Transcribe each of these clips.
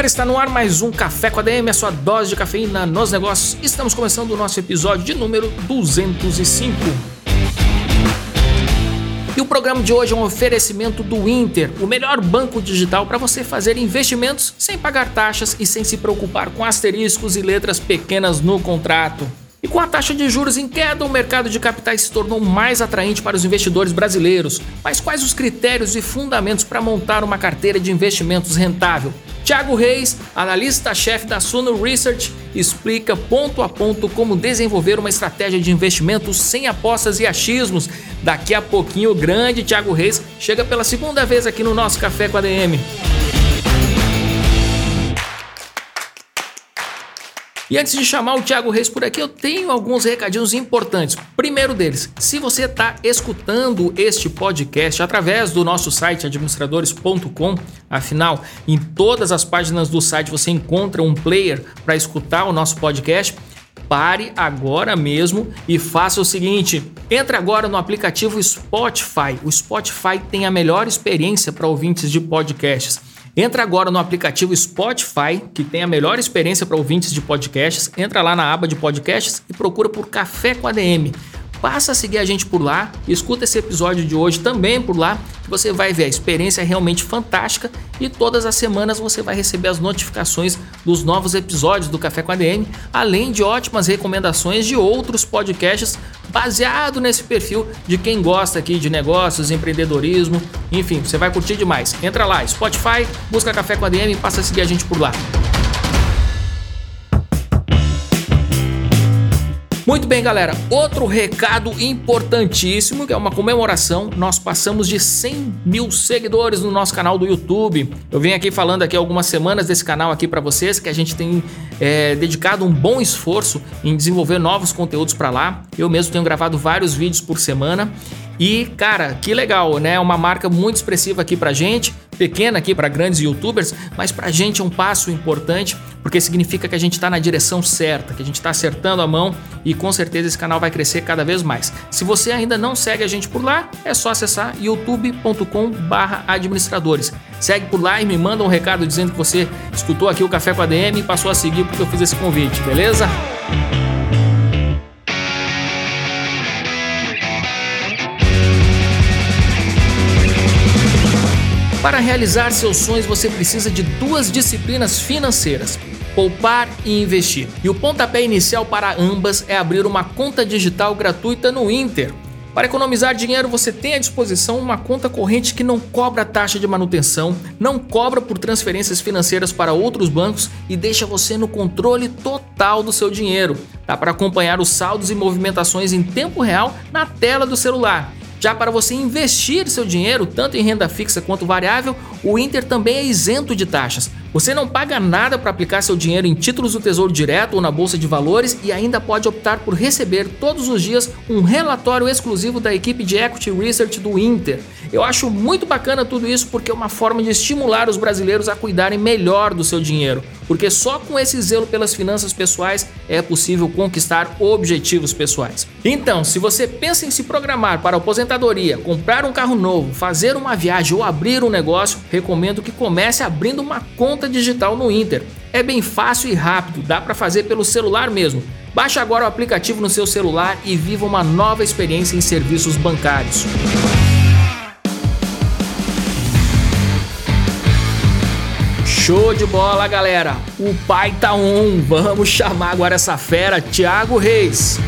galera, está no ar mais um Café com a DM, a sua dose de cafeína nos negócios. Estamos começando o nosso episódio de número 205. E o programa de hoje é um oferecimento do Inter, o melhor banco digital para você fazer investimentos sem pagar taxas e sem se preocupar com asteriscos e letras pequenas no contrato. E com a taxa de juros em queda, o mercado de capitais se tornou mais atraente para os investidores brasileiros. Mas quais os critérios e fundamentos para montar uma carteira de investimentos rentável? Tiago Reis, analista-chefe da Suno Research, explica ponto a ponto como desenvolver uma estratégia de investimentos sem apostas e achismos. Daqui a pouquinho, o grande Tiago Reis chega pela segunda vez aqui no nosso Café com a DM. E antes de chamar o Thiago Reis por aqui, eu tenho alguns recadinhos importantes. Primeiro deles, se você está escutando este podcast através do nosso site administradores.com, afinal, em todas as páginas do site você encontra um player para escutar o nosso podcast. Pare agora mesmo e faça o seguinte: entre agora no aplicativo Spotify. O Spotify tem a melhor experiência para ouvintes de podcasts. Entra agora no aplicativo Spotify, que tem a melhor experiência para ouvintes de podcasts. Entra lá na aba de podcasts e procura por Café com ADM. Passa a seguir a gente por lá, escuta esse episódio de hoje também por lá, que você vai ver a experiência é realmente fantástica e todas as semanas você vai receber as notificações dos novos episódios do Café com ADM, além de ótimas recomendações de outros podcasts baseado nesse perfil de quem gosta aqui de negócios, empreendedorismo, enfim, você vai curtir demais. Entra lá, Spotify, busca Café com ADM e passa a seguir a gente por lá. Muito bem, galera. Outro recado importantíssimo, que é uma comemoração. Nós passamos de 100 mil seguidores no nosso canal do YouTube. Eu venho aqui falando aqui algumas semanas desse canal aqui para vocês, que a gente tem é, dedicado um bom esforço em desenvolver novos conteúdos para lá. Eu mesmo tenho gravado vários vídeos por semana e, cara, que legal, né? Uma marca muito expressiva aqui pra gente, pequena aqui para grandes youtubers, mas pra gente é um passo importante, porque significa que a gente tá na direção certa, que a gente tá acertando a mão e com certeza esse canal vai crescer cada vez mais. Se você ainda não segue a gente por lá, é só acessar youtube.com/administradores. Segue por lá e me manda um recado dizendo que você escutou aqui o Café com a DM e passou a seguir porque eu fiz esse convite, beleza? Para realizar seus sonhos, você precisa de duas disciplinas financeiras: poupar e investir. E o pontapé inicial para ambas é abrir uma conta digital gratuita no Inter. Para economizar dinheiro, você tem à disposição uma conta corrente que não cobra taxa de manutenção, não cobra por transferências financeiras para outros bancos e deixa você no controle total do seu dinheiro. Dá para acompanhar os saldos e movimentações em tempo real na tela do celular. Já para você investir seu dinheiro, tanto em renda fixa quanto variável, o Inter também é isento de taxas. Você não paga nada para aplicar seu dinheiro em títulos do Tesouro Direto ou na Bolsa de Valores e ainda pode optar por receber todos os dias um relatório exclusivo da equipe de Equity Research do Inter. Eu acho muito bacana tudo isso porque é uma forma de estimular os brasileiros a cuidarem melhor do seu dinheiro, porque só com esse zelo pelas finanças pessoais é possível conquistar objetivos pessoais. Então, se você pensa em se programar para aposentadoria, comprar um carro novo, fazer uma viagem ou abrir um negócio, recomendo que comece abrindo uma conta digital no Inter. É bem fácil e rápido, dá para fazer pelo celular mesmo. Baixe agora o aplicativo no seu celular e viva uma nova experiência em serviços bancários. Show de bola, galera! O pai tá on. Vamos chamar agora essa fera, Thiago Reis.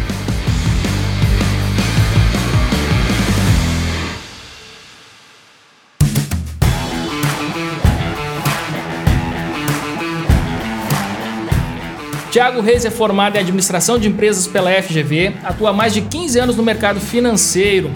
Tiago Reis é formado em administração de empresas pela FGV, atua há mais de 15 anos no mercado financeiro.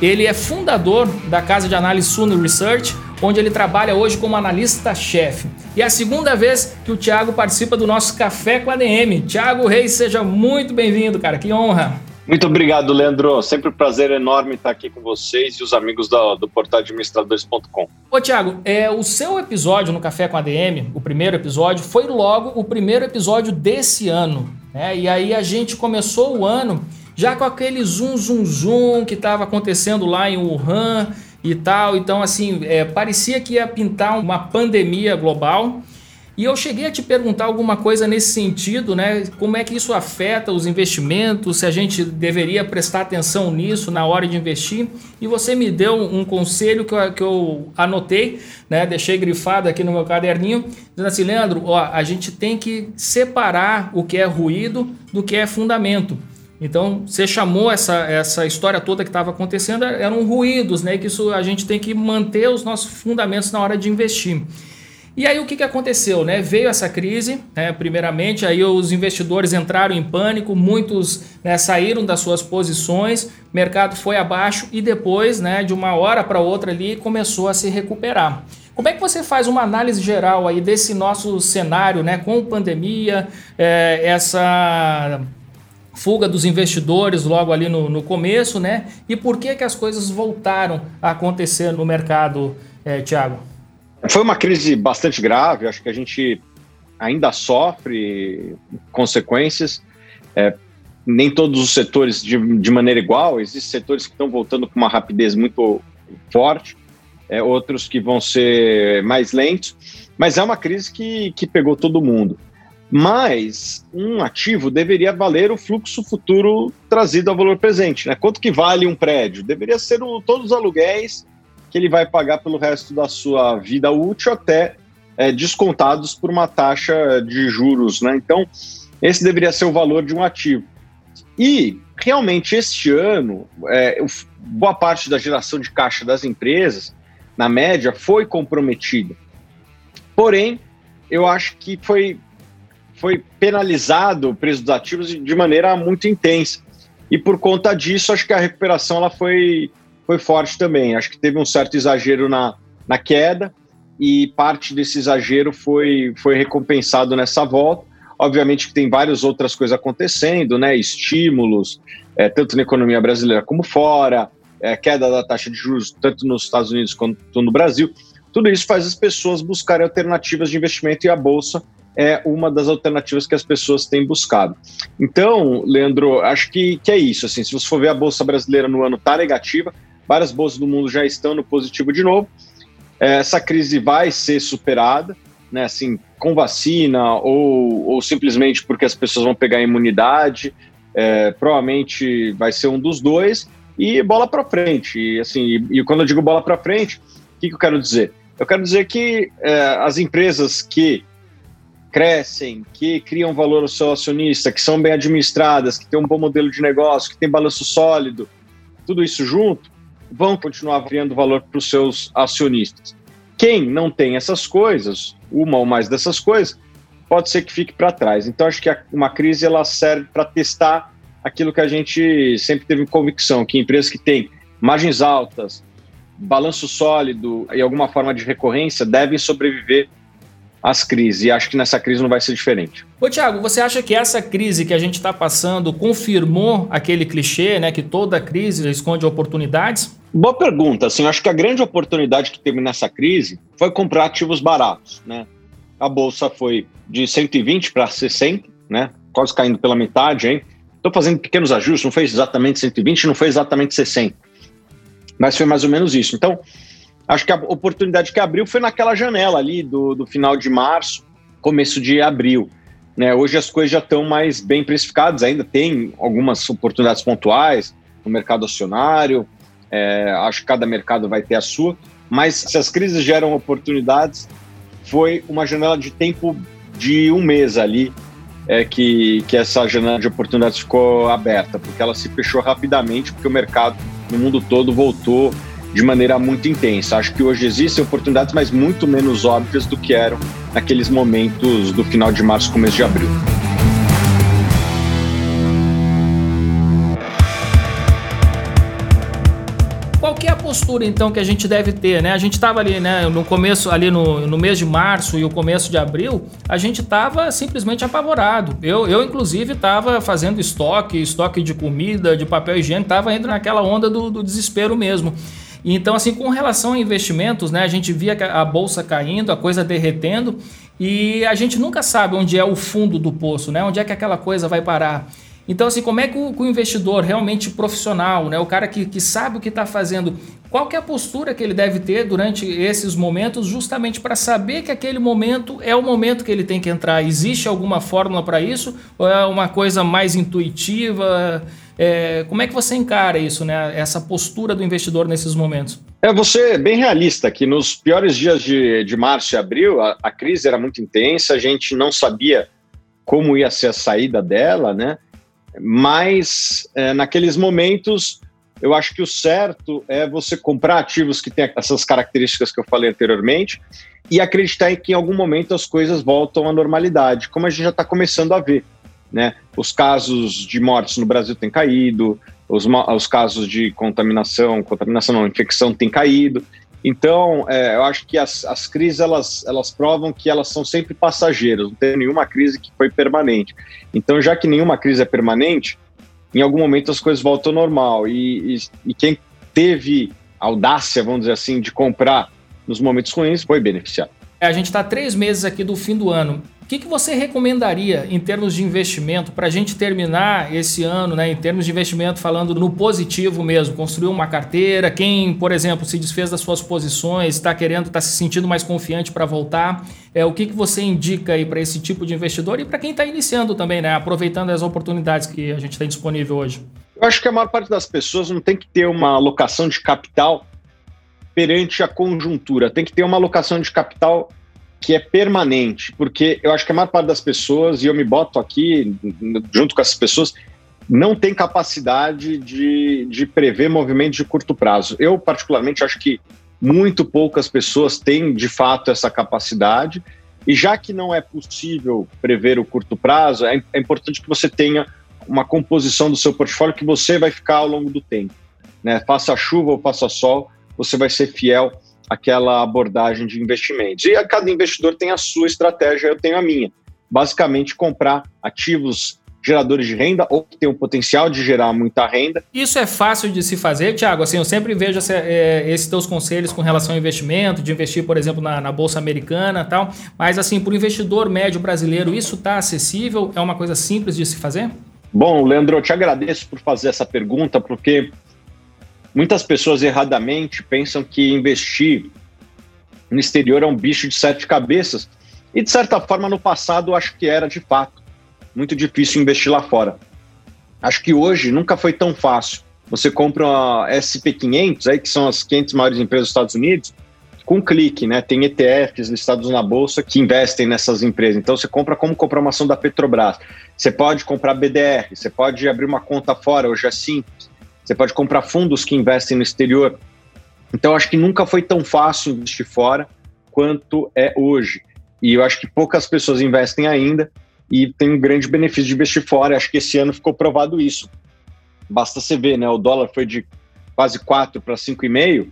Ele é fundador da casa de análise Suno Research, onde ele trabalha hoje como analista-chefe. e é a segunda vez que o Thiago participa do nosso Café com a DM. Thiago Reis, seja muito bem-vindo, cara, que honra. Muito obrigado, Leandro. Sempre um prazer enorme estar aqui com vocês e os amigos do, do portal administradores.com. Ô, Tiago, é, o seu episódio no Café com a DM, o primeiro episódio, foi logo o primeiro episódio desse ano. Né? E aí a gente começou o ano já com aquele zoom, zoom, zoom que estava acontecendo lá em Wuhan e tal. Então, assim, é, parecia que ia pintar uma pandemia global. E eu cheguei a te perguntar alguma coisa nesse sentido, né? Como é que isso afeta os investimentos, se a gente deveria prestar atenção nisso na hora de investir. E você me deu um conselho que eu, que eu anotei, né? Deixei grifado aqui no meu caderninho, dizendo assim, Leandro, ó, a gente tem que separar o que é ruído do que é fundamento. Então, você chamou essa, essa história toda que estava acontecendo, eram ruídos, né? Que isso a gente tem que manter os nossos fundamentos na hora de investir. E aí o que, que aconteceu? Né? Veio essa crise, né? primeiramente, aí os investidores entraram em pânico, muitos né, saíram das suas posições, mercado foi abaixo e depois, né, de uma hora para outra ali, começou a se recuperar. Como é que você faz uma análise geral aí desse nosso cenário, né, com pandemia, é, essa fuga dos investidores logo ali no, no começo, né? E por que que as coisas voltaram a acontecer no mercado, é, Tiago? Foi uma crise bastante grave, acho que a gente ainda sofre consequências. É, nem todos os setores de, de maneira igual, existem setores que estão voltando com uma rapidez muito forte, é, outros que vão ser mais lentos, mas é uma crise que, que pegou todo mundo. Mas um ativo deveria valer o fluxo futuro trazido ao valor presente. Né? Quanto que vale um prédio? Deveria ser o, todos os aluguéis que ele vai pagar pelo resto da sua vida útil, até é, descontados por uma taxa de juros. Né? Então, esse deveria ser o valor de um ativo. E, realmente, este ano, é, boa parte da geração de caixa das empresas, na média, foi comprometida. Porém, eu acho que foi, foi penalizado o preço dos ativos de maneira muito intensa. E por conta disso, acho que a recuperação ela foi foi forte também. Acho que teve um certo exagero na, na queda e parte desse exagero foi, foi recompensado nessa volta. Obviamente que tem várias outras coisas acontecendo, né? Estímulos, é, tanto na economia brasileira como fora, é, queda da taxa de juros, tanto nos Estados Unidos quanto no Brasil. Tudo isso faz as pessoas buscarem alternativas de investimento e a Bolsa é uma das alternativas que as pessoas têm buscado. Então, Leandro, acho que, que é isso. Assim, se você for ver a Bolsa brasileira no ano, está negativa, várias bolsas do mundo já estão no positivo de novo. É, essa crise vai ser superada, né, assim, com vacina ou, ou simplesmente porque as pessoas vão pegar imunidade, é, provavelmente vai ser um dos dois, e bola para frente. E, assim, e, e, quando eu digo bola para frente, o que, que, eu quero dizer? Eu quero dizer que é, as empresas que crescem, que criam valor ao seu acionista, que são bem administradas, que têm um bom modelo de negócio, que têm balanço sólido, tudo isso junto, vão continuar criando valor para os seus acionistas. Quem não tem essas coisas, uma ou mais dessas coisas, pode ser que fique para trás. Então, acho que uma crise ela serve para testar aquilo que a gente sempre teve convicção, que empresas que têm margens altas, balanço sólido e alguma forma de recorrência devem sobreviver as crises. E acho que nessa crise não vai ser diferente. Ô, Tiago, você acha que essa crise que a gente está passando confirmou aquele clichê, né, que toda crise esconde oportunidades? Boa pergunta. Assim, acho que a grande oportunidade que teve nessa crise foi comprar ativos baratos. Né? A bolsa foi de 120 para 60, né? quase caindo pela metade. hein? Estou fazendo pequenos ajustes, não foi exatamente 120, não foi exatamente 60. Mas foi mais ou menos isso. Então, acho que a oportunidade que abriu foi naquela janela ali do, do final de março, começo de abril. Né? Hoje as coisas já estão mais bem precificadas, ainda tem algumas oportunidades pontuais no mercado acionário, é, acho que cada mercado vai ter a sua, mas se as crises geram oportunidades, foi uma janela de tempo de um mês ali é, que, que essa janela de oportunidades ficou aberta, porque ela se fechou rapidamente, porque o mercado no mundo todo voltou de maneira muito intensa. Acho que hoje existem oportunidades, mas muito menos óbvias do que eram naqueles momentos do final de março, começo de abril. Qual é a postura então que a gente deve ter, né? A gente estava ali, né, no começo, ali no, no mês de março e o começo de abril, a gente estava simplesmente apavorado. Eu, eu inclusive, estava fazendo estoque, estoque de comida, de papel higiênico, estava indo naquela onda do, do desespero mesmo. Então, assim, com relação a investimentos, né, a gente via a bolsa caindo, a coisa derretendo, e a gente nunca sabe onde é o fundo do poço, né? Onde é que aquela coisa vai parar. Então, assim, como é que o, o investidor realmente profissional, né, o cara que, que sabe o que está fazendo, qual que é a postura que ele deve ter durante esses momentos, justamente para saber que aquele momento é o momento que ele tem que entrar? Existe alguma fórmula para isso? Ou é uma coisa mais intuitiva? É, como é que você encara isso, né, essa postura do investidor nesses momentos? É, você bem realista que nos piores dias de, de março e abril, a, a crise era muito intensa, a gente não sabia como ia ser a saída dela, né? Mas é, naqueles momentos, eu acho que o certo é você comprar ativos que têm essas características que eu falei anteriormente e acreditar em que em algum momento as coisas voltam à normalidade, como a gente já está começando a ver. Né? Os casos de mortes no Brasil têm caído, os, os casos de contaminação, contaminação não, infecção têm caído. Então, é, eu acho que as, as crises elas, elas provam que elas são sempre passageiras, não tem nenhuma crise que foi permanente. Então, já que nenhuma crise é permanente, em algum momento as coisas voltam ao normal. E, e, e quem teve audácia, vamos dizer assim, de comprar nos momentos ruins foi beneficiado. É, a gente está três meses aqui do fim do ano que, que você recomendaria em termos de investimento para a gente terminar esse ano, né, em termos de investimento, falando no positivo mesmo, construir uma carteira? Quem, por exemplo, se desfez das suas posições, está querendo, está se sentindo mais confiante para voltar, é, o que, que você indica aí para esse tipo de investidor e para quem está iniciando também, né, aproveitando as oportunidades que a gente tem disponível hoje? Eu acho que a maior parte das pessoas não tem que ter uma alocação de capital perante a conjuntura, tem que ter uma alocação de capital que é permanente, porque eu acho que a maior parte das pessoas, e eu me boto aqui junto com essas pessoas, não tem capacidade de, de prever movimentos de curto prazo. Eu, particularmente, acho que muito poucas pessoas têm de fato essa capacidade, e já que não é possível prever o curto prazo, é, é importante que você tenha uma composição do seu portfólio que você vai ficar ao longo do tempo. Né? Faça chuva ou faça sol, você vai ser fiel aquela abordagem de investimentos. E a cada investidor tem a sua estratégia, eu tenho a minha. Basicamente, comprar ativos geradores de renda ou que tem o potencial de gerar muita renda. Isso é fácil de se fazer, Tiago? Assim, eu sempre vejo essa, é, esses teus conselhos com relação ao investimento, de investir, por exemplo, na, na Bolsa Americana tal. Mas, assim, para o investidor médio brasileiro, isso está acessível? É uma coisa simples de se fazer? Bom, Leandro, eu te agradeço por fazer essa pergunta, porque Muitas pessoas erradamente pensam que investir no exterior é um bicho de sete cabeças. E, de certa forma, no passado, acho que era de fato muito difícil investir lá fora. Acho que hoje nunca foi tão fácil. Você compra uma SP500, aí, que são as 500 maiores empresas dos Estados Unidos, com um clique, né? Tem ETFs listados na bolsa que investem nessas empresas. Então você compra como comprar uma ação da Petrobras. Você pode comprar BDR, você pode abrir uma conta fora, hoje é simples. Você pode comprar fundos que investem no exterior. Então, acho que nunca foi tão fácil investir fora quanto é hoje. E eu acho que poucas pessoas investem ainda e tem um grande benefício de investir fora. Acho que esse ano ficou provado isso. Basta você ver, né? O dólar foi de quase 4 para 5,5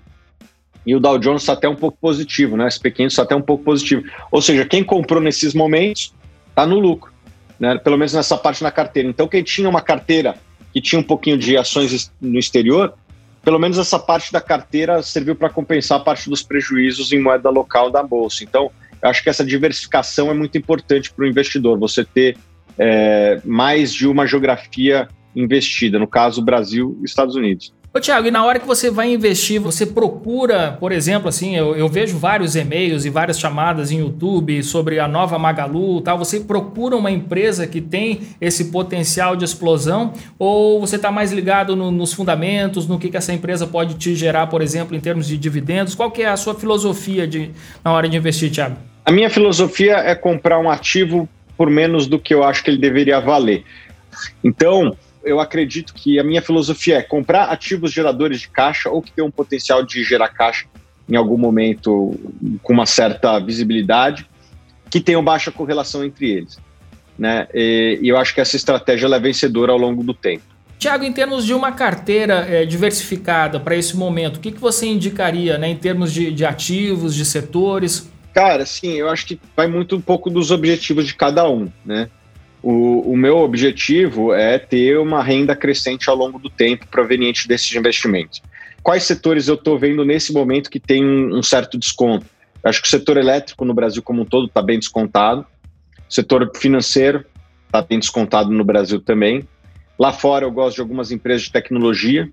e o Dow Jones está até um pouco positivo, né? O SP500 está até um pouco positivo. Ou seja, quem comprou nesses momentos está no lucro, né? Pelo menos nessa parte na carteira. Então, quem tinha uma carteira que tinha um pouquinho de ações no exterior, pelo menos essa parte da carteira serviu para compensar parte dos prejuízos em moeda local da bolsa. Então, eu acho que essa diversificação é muito importante para o investidor, você ter é, mais de uma geografia investida, no caso Brasil e Estados Unidos. Ô, Tiago, e na hora que você vai investir, você procura, por exemplo, assim, eu, eu, vejo vários e-mails e várias chamadas em YouTube sobre a nova Magalu tal. Você procura uma empresa que tem esse potencial de explosão ou você está mais ligado no, nos fundamentos, no que, que essa empresa pode te gerar, por exemplo, em termos de dividendos? Qual que é a sua filosofia de, na hora de investir, Tiago? A minha filosofia é comprar um ativo por menos do que eu acho que ele deveria valer. Então, eu acredito que a minha filosofia é comprar ativos geradores de caixa ou que tem um potencial de gerar caixa em algum momento com uma certa visibilidade, que tenham baixa correlação entre eles. Né? E, e eu acho que essa estratégia é vencedora ao longo do tempo. Tiago, em termos de uma carteira é, diversificada para esse momento, o que, que você indicaria né, em termos de, de ativos, de setores? Cara, sim, eu acho que vai muito um pouco dos objetivos de cada um, né? O, o meu objetivo é ter uma renda crescente ao longo do tempo proveniente desses investimentos. Quais setores eu estou vendo nesse momento que tem um, um certo desconto? Acho que o setor elétrico no Brasil como um todo está bem descontado. O setor financeiro está bem descontado no Brasil também. Lá fora eu gosto de algumas empresas de tecnologia.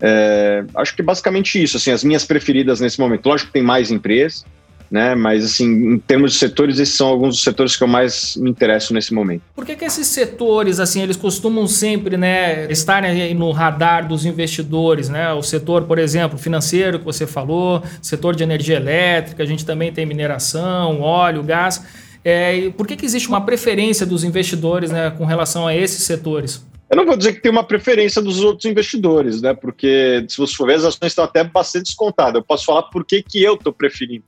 É, acho que basicamente isso, assim, as minhas preferidas nesse momento. Lógico que tem mais empresas, né? Mas assim, em termos de setores, esses são alguns dos setores que eu mais me interesso nesse momento. Por que, que esses setores, assim, eles costumam sempre, né, estarem no radar dos investidores, né? O setor, por exemplo, financeiro que você falou, setor de energia elétrica, a gente também tem mineração, óleo, gás. É, por que, que existe uma preferência dos investidores né, com relação a esses setores? Eu não vou dizer que tem uma preferência dos outros investidores, né? Porque se você for ver, as ações estão até bastante descontadas. Eu posso falar por que, que eu estou preferindo.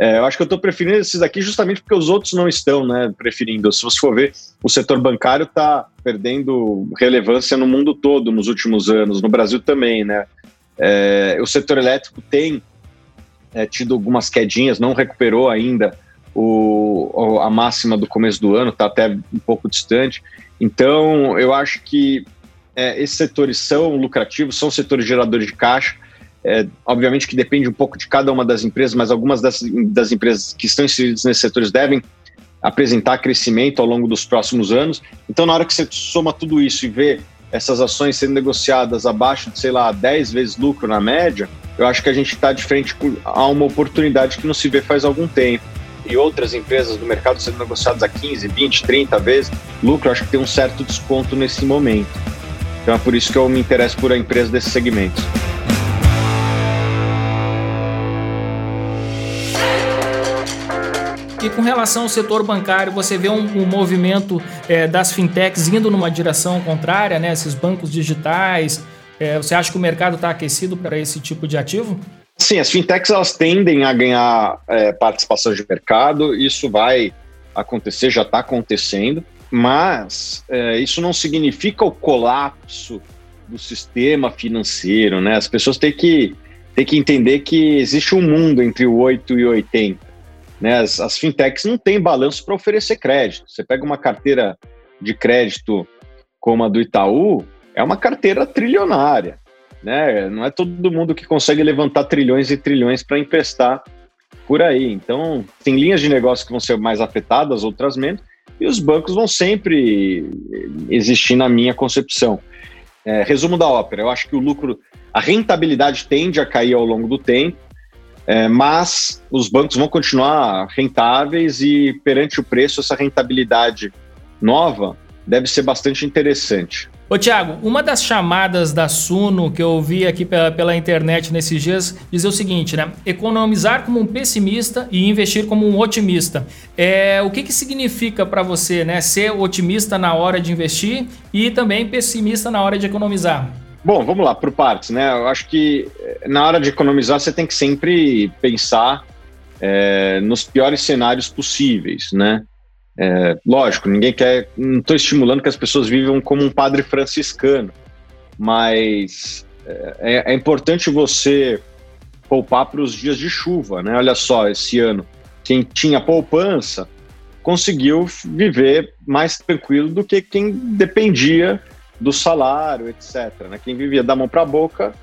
É, eu acho que eu estou preferindo esses aqui justamente porque os outros não estão né, preferindo. Se você for ver, o setor bancário está perdendo relevância no mundo todo nos últimos anos, no Brasil também. Né? É, o setor elétrico tem é, tido algumas quedinhas, não recuperou ainda o, a máxima do começo do ano, está até um pouco distante. Então, eu acho que é, esses setores são lucrativos, são setores geradores de caixa é, obviamente que depende um pouco de cada uma das empresas, mas algumas das, das empresas que estão inseridas nesses setores devem apresentar crescimento ao longo dos próximos anos. Então, na hora que você soma tudo isso e vê essas ações sendo negociadas abaixo de, sei lá, 10 vezes lucro na média, eu acho que a gente está de frente a uma oportunidade que não se vê faz algum tempo. E outras empresas do mercado sendo negociadas a 15, 20, 30 vezes lucro, acho que tem um certo desconto nesse momento. Então é por isso que eu me interesso por a empresa desses E com relação ao setor bancário, você vê um, um movimento é, das fintechs indo numa direção contrária, né? Esses bancos digitais. É, você acha que o mercado está aquecido para esse tipo de ativo? Sim, as fintechs elas tendem a ganhar é, participação de mercado. Isso vai acontecer, já está acontecendo. Mas é, isso não significa o colapso do sistema financeiro, né? As pessoas têm que, têm que entender que existe um mundo entre o 8 e o 80. Né? As, as fintechs não têm balanço para oferecer crédito. Você pega uma carteira de crédito como a do Itaú, é uma carteira trilionária. Né? Não é todo mundo que consegue levantar trilhões e trilhões para emprestar por aí. Então, tem linhas de negócio que vão ser mais afetadas, outras menos, e os bancos vão sempre existir na minha concepção. É, resumo da ópera: eu acho que o lucro, a rentabilidade tende a cair ao longo do tempo, é, mas os bancos vão continuar rentáveis e, perante o preço, essa rentabilidade nova deve ser bastante interessante. Ô Tiago, uma das chamadas da Suno que eu vi aqui pela, pela internet nesses dias dizer o seguinte, né? Economizar como um pessimista e investir como um otimista. É, o que, que significa para você, né? Ser otimista na hora de investir e também pessimista na hora de economizar? Bom, vamos lá, por partes, né? Eu acho que eh, na hora de economizar você tem que sempre pensar é, nos piores cenários possíveis, né? É, lógico, ninguém quer. Não estou estimulando que as pessoas vivam como um padre franciscano, mas é, é importante você poupar para os dias de chuva, né? Olha só, esse ano, quem tinha poupança conseguiu viver mais tranquilo do que quem dependia do salário, etc. Né? Quem vivia da mão para a boca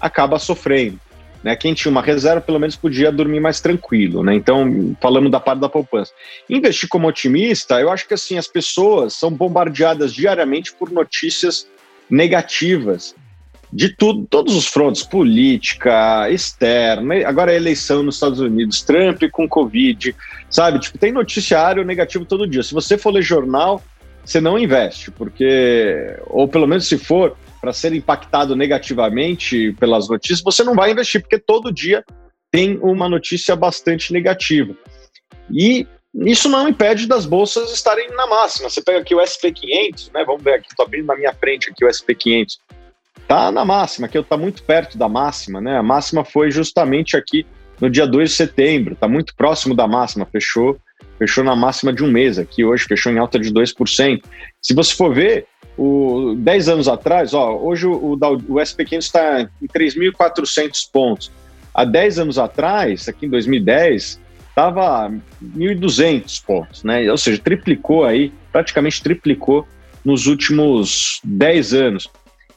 acaba sofrendo. Né? Quem tinha uma reserva, pelo menos podia dormir mais tranquilo. Né? Então, falando da parte da poupança. Investir como otimista, eu acho que assim, as pessoas são bombardeadas diariamente por notícias negativas de tudo, todos os frontes, política, externa, agora a eleição nos Estados Unidos, Trump com Covid, sabe? Tipo, tem noticiário negativo todo dia. Se você for ler jornal, você não investe, porque, ou pelo menos se for para ser impactado negativamente pelas notícias, você não vai investir, porque todo dia tem uma notícia bastante negativa. E isso não impede das bolsas estarem na máxima. Você pega aqui o SP500, né? Vamos ver aqui, estou abrindo na minha frente aqui o SP500. Tá na máxima, que está muito perto da máxima, né? A máxima foi justamente aqui no dia 2 de setembro, está muito próximo da máxima, fechou fechou na máxima de um mês aqui, hoje fechou em alta de 2%. Se você for ver, o, 10 anos atrás, ó, hoje o, o, o SP500 está em 3.400 pontos. Há 10 anos atrás, aqui em 2010, estava 1.200 pontos, né? Ou seja, triplicou aí, praticamente triplicou nos últimos 10 anos.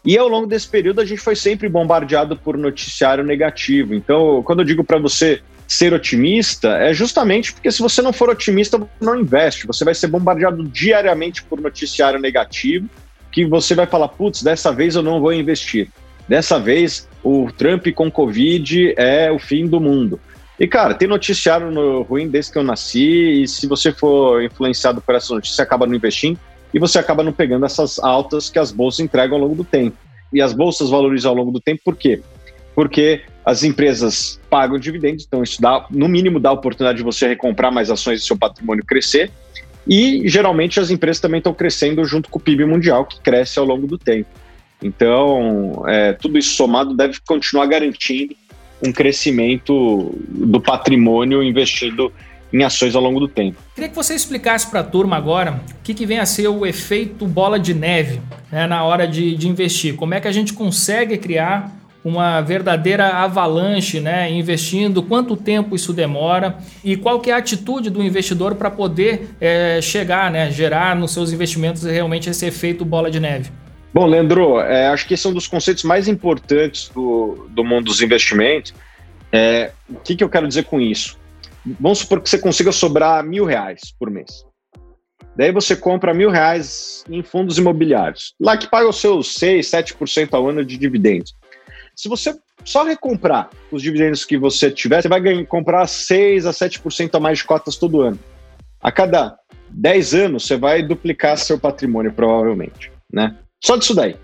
E ao longo desse período a gente foi sempre bombardeado por noticiário negativo. Então, quando eu digo para você ser otimista, é justamente porque se você não for otimista, não investe. Você vai ser bombardeado diariamente por noticiário negativo que você vai falar, putz, dessa vez eu não vou investir. Dessa vez o Trump com Covid é o fim do mundo. E, cara, tem noticiário no ruim desde que eu nasci, e se você for influenciado por essa notícia, você acaba não investindo e você acaba não pegando essas altas que as bolsas entregam ao longo do tempo. E as bolsas valorizam ao longo do tempo por quê? Porque as empresas pagam dividendos, então isso dá, no mínimo, dá a oportunidade de você recomprar mais ações e seu patrimônio crescer. E geralmente as empresas também estão crescendo junto com o PIB mundial, que cresce ao longo do tempo. Então, é, tudo isso somado deve continuar garantindo um crescimento do patrimônio investido em ações ao longo do tempo. Queria que você explicasse para a turma agora o que, que, vem a ser o efeito bola de neve né, na hora de, de investir. Como é que a gente consegue criar uma verdadeira avalanche, né, investindo, quanto tempo isso demora e qual que é a atitude do investidor para poder é, chegar, né, gerar nos seus investimentos realmente esse efeito bola de neve. Bom, Leandro, é, acho que esse é um dos conceitos mais importantes do, do mundo dos investimentos. É, o que, que eu quero dizer com isso? Vamos supor que você consiga sobrar mil reais por mês. Daí você compra mil reais em fundos imobiliários, lá que paga os seus 6, 7% ao ano de dividendos. Se você só recomprar os dividendos que você tiver, você vai ganhar, comprar 6 a 7% a mais de cotas todo ano. A cada 10 anos, você vai duplicar seu patrimônio, provavelmente. Né? Só disso daí,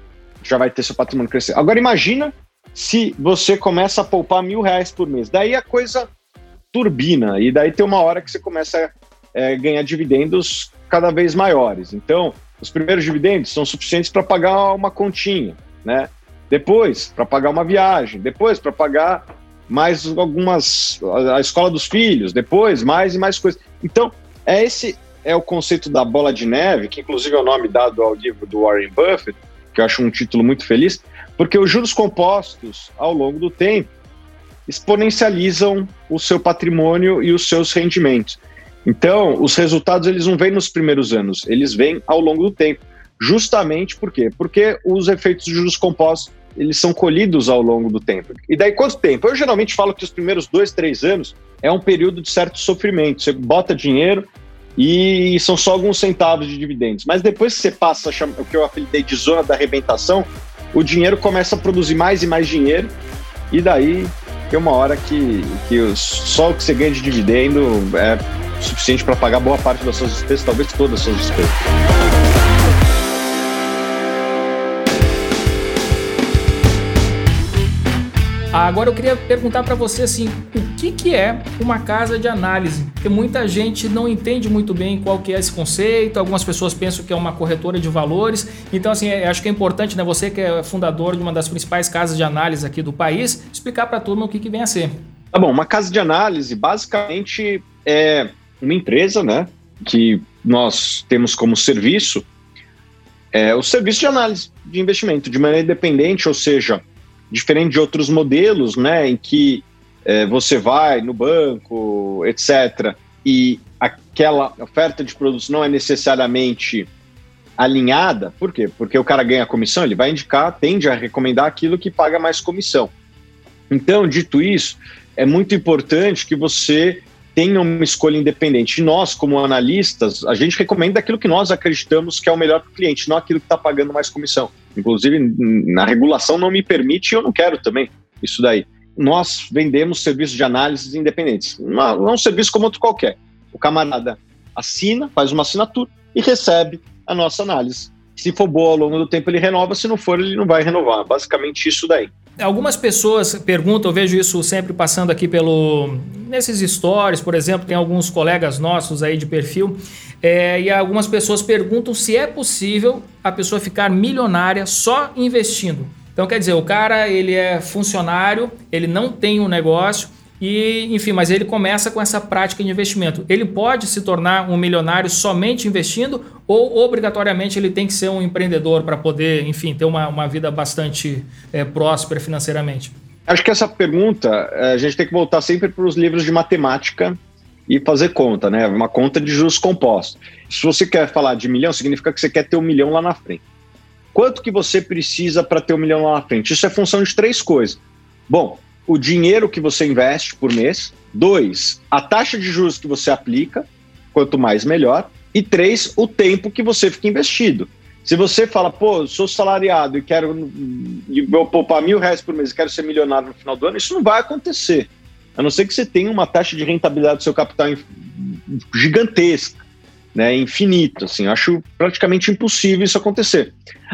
já vai ter seu patrimônio crescer. Agora, imagina se você começa a poupar mil reais por mês. Daí a coisa turbina, e daí tem uma hora que você começa a é, ganhar dividendos cada vez maiores. Então, os primeiros dividendos são suficientes para pagar uma continha, né? Depois para pagar uma viagem, depois para pagar mais algumas a escola dos filhos, depois mais e mais coisas. Então, é esse é o conceito da bola de neve, que inclusive é o nome dado ao livro do Warren Buffett, que eu acho um título muito feliz, porque os juros compostos ao longo do tempo exponencializam o seu patrimônio e os seus rendimentos. Então, os resultados eles não vêm nos primeiros anos, eles vêm ao longo do tempo. Justamente por quê? Porque os efeitos de juros compostos eles são colhidos ao longo do tempo. E daí quanto tempo? Eu geralmente falo que os primeiros dois, três anos é um período de certo sofrimento. Você bota dinheiro e são só alguns centavos de dividendos. Mas depois que você passa o que eu apelidei de zona da arrebentação, o dinheiro começa a produzir mais e mais dinheiro e daí tem uma hora que, que só o que você ganha de dividendo é suficiente para pagar boa parte das suas despesas, talvez todas as suas despesas. Agora eu queria perguntar para você assim, o que, que é uma casa de análise? Porque muita gente não entende muito bem qual que é esse conceito, algumas pessoas pensam que é uma corretora de valores. Então assim, é, acho que é importante, né, você que é fundador de uma das principais casas de análise aqui do país, explicar para a turma o que, que vem a ser. Tá bom, uma casa de análise basicamente é uma empresa, né, que nós temos como serviço é o serviço de análise de investimento de maneira independente, ou seja, diferente de outros modelos, né, em que é, você vai no banco, etc., e aquela oferta de produtos não é necessariamente alinhada, por quê? Porque o cara ganha comissão, ele vai indicar, tende a recomendar aquilo que paga mais comissão. Então, dito isso, é muito importante que você tenha uma escolha independente. Nós, como analistas, a gente recomenda aquilo que nós acreditamos que é o melhor para o cliente, não aquilo que está pagando mais comissão. Inclusive, na regulação não me permite e eu não quero também isso daí. Nós vendemos serviços de análise independentes. Não, não é um serviço como outro qualquer. O camarada assina, faz uma assinatura e recebe a nossa análise. Se for boa ao longo do tempo, ele renova, se não for, ele não vai renovar. Basicamente isso daí. Algumas pessoas perguntam, eu vejo isso sempre passando aqui pelo nesses stories, por exemplo, tem alguns colegas nossos aí de perfil, é, e algumas pessoas perguntam se é possível a pessoa ficar milionária só investindo. Então quer dizer, o cara ele é funcionário, ele não tem um negócio E, enfim, mas ele começa com essa prática de investimento. Ele pode se tornar um milionário somente investindo ou obrigatoriamente ele tem que ser um empreendedor para poder, enfim, ter uma, uma vida bastante é, próspera financeiramente? Acho que essa pergunta eh, a gente tem que voltar sempre para os livros de matemática e fazer conta, né? Uma conta de juros compostos. Se você quer falar de milhão, significa que você quer ter um milhão lá na frente. Quanto que você precisa para ter um milhão lá na frente? Isso é função de três coisas. Bom, o dinheiro que você investe por mês. Dois, a taxa de juros que você aplica. Quanto mais, melhor. E três, o tempo que você fica investido. Se você fala, pô, sou salariado e quero e vou poupar mil reais por mês quero ser milionário no final do ano, isso não vai acontecer. A não ser que você tenha uma taxa de rentabilidade do seu capital gigantesca, né, infinito. Assim, acho praticamente impossível isso acontecer.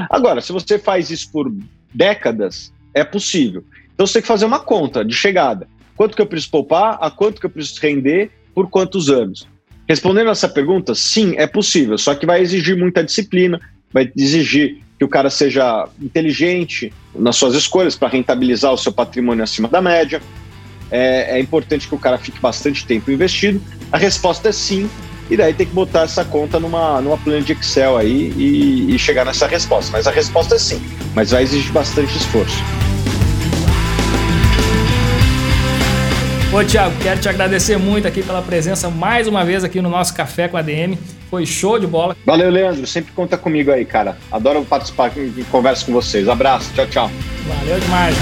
Agora, se você faz isso por décadas, é possível. Então você tem que fazer uma conta de chegada. Quanto que eu preciso poupar, a quanto que eu preciso render, por quantos anos? Respondendo essa pergunta, sim, é possível, só que vai exigir muita disciplina, vai exigir que o cara seja inteligente nas suas escolhas para rentabilizar o seu patrimônio acima da média, é, é importante que o cara fique bastante tempo investido? A resposta é sim, e daí tem que botar essa conta numa, numa planilha de Excel aí e, e chegar nessa resposta. Mas a resposta é sim, mas vai exigir bastante esforço. Ô, Thiago, quero te agradecer muito aqui pela presença mais uma vez aqui no nosso Café com a DM. Foi show de bola. Valeu, Leandro. Sempre conta comigo aí, cara. Adoro participar e conversa com vocês. Abraço. Tchau, tchau. Valeu demais.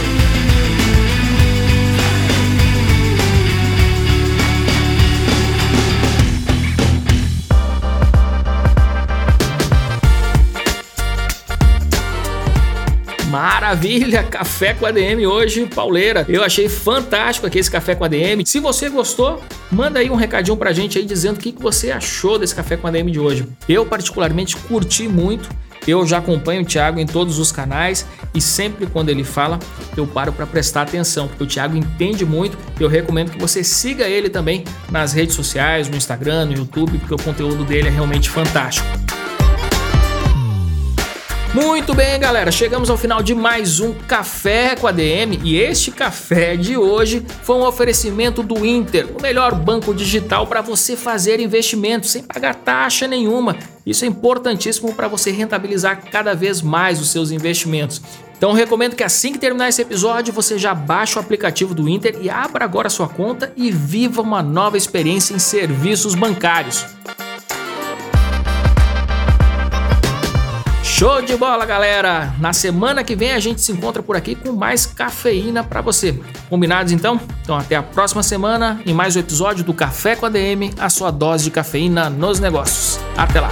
Maravilha, café com ADM hoje, pauleira. Eu achei fantástico aqui esse café com ADM. Se você gostou, manda aí um recadinho pra gente aí dizendo o que você achou desse café com ADM de hoje. Eu particularmente curti muito. Eu já acompanho o Thiago em todos os canais e sempre quando ele fala, eu paro para prestar atenção, porque o Thiago entende muito. Eu recomendo que você siga ele também nas redes sociais, no Instagram, no YouTube, porque o conteúdo dele é realmente fantástico. Muito bem, galera, chegamos ao final de mais um Café com a DM e este café de hoje foi um oferecimento do Inter, o melhor banco digital para você fazer investimentos sem pagar taxa nenhuma. Isso é importantíssimo para você rentabilizar cada vez mais os seus investimentos. Então recomendo que assim que terminar esse episódio, você já baixe o aplicativo do Inter e abra agora sua conta e viva uma nova experiência em serviços bancários. Show de bola, galera! Na semana que vem a gente se encontra por aqui com mais cafeína para você. Combinados então? Então até a próxima semana em mais um episódio do Café com a DM, a sua dose de cafeína nos negócios. Até lá!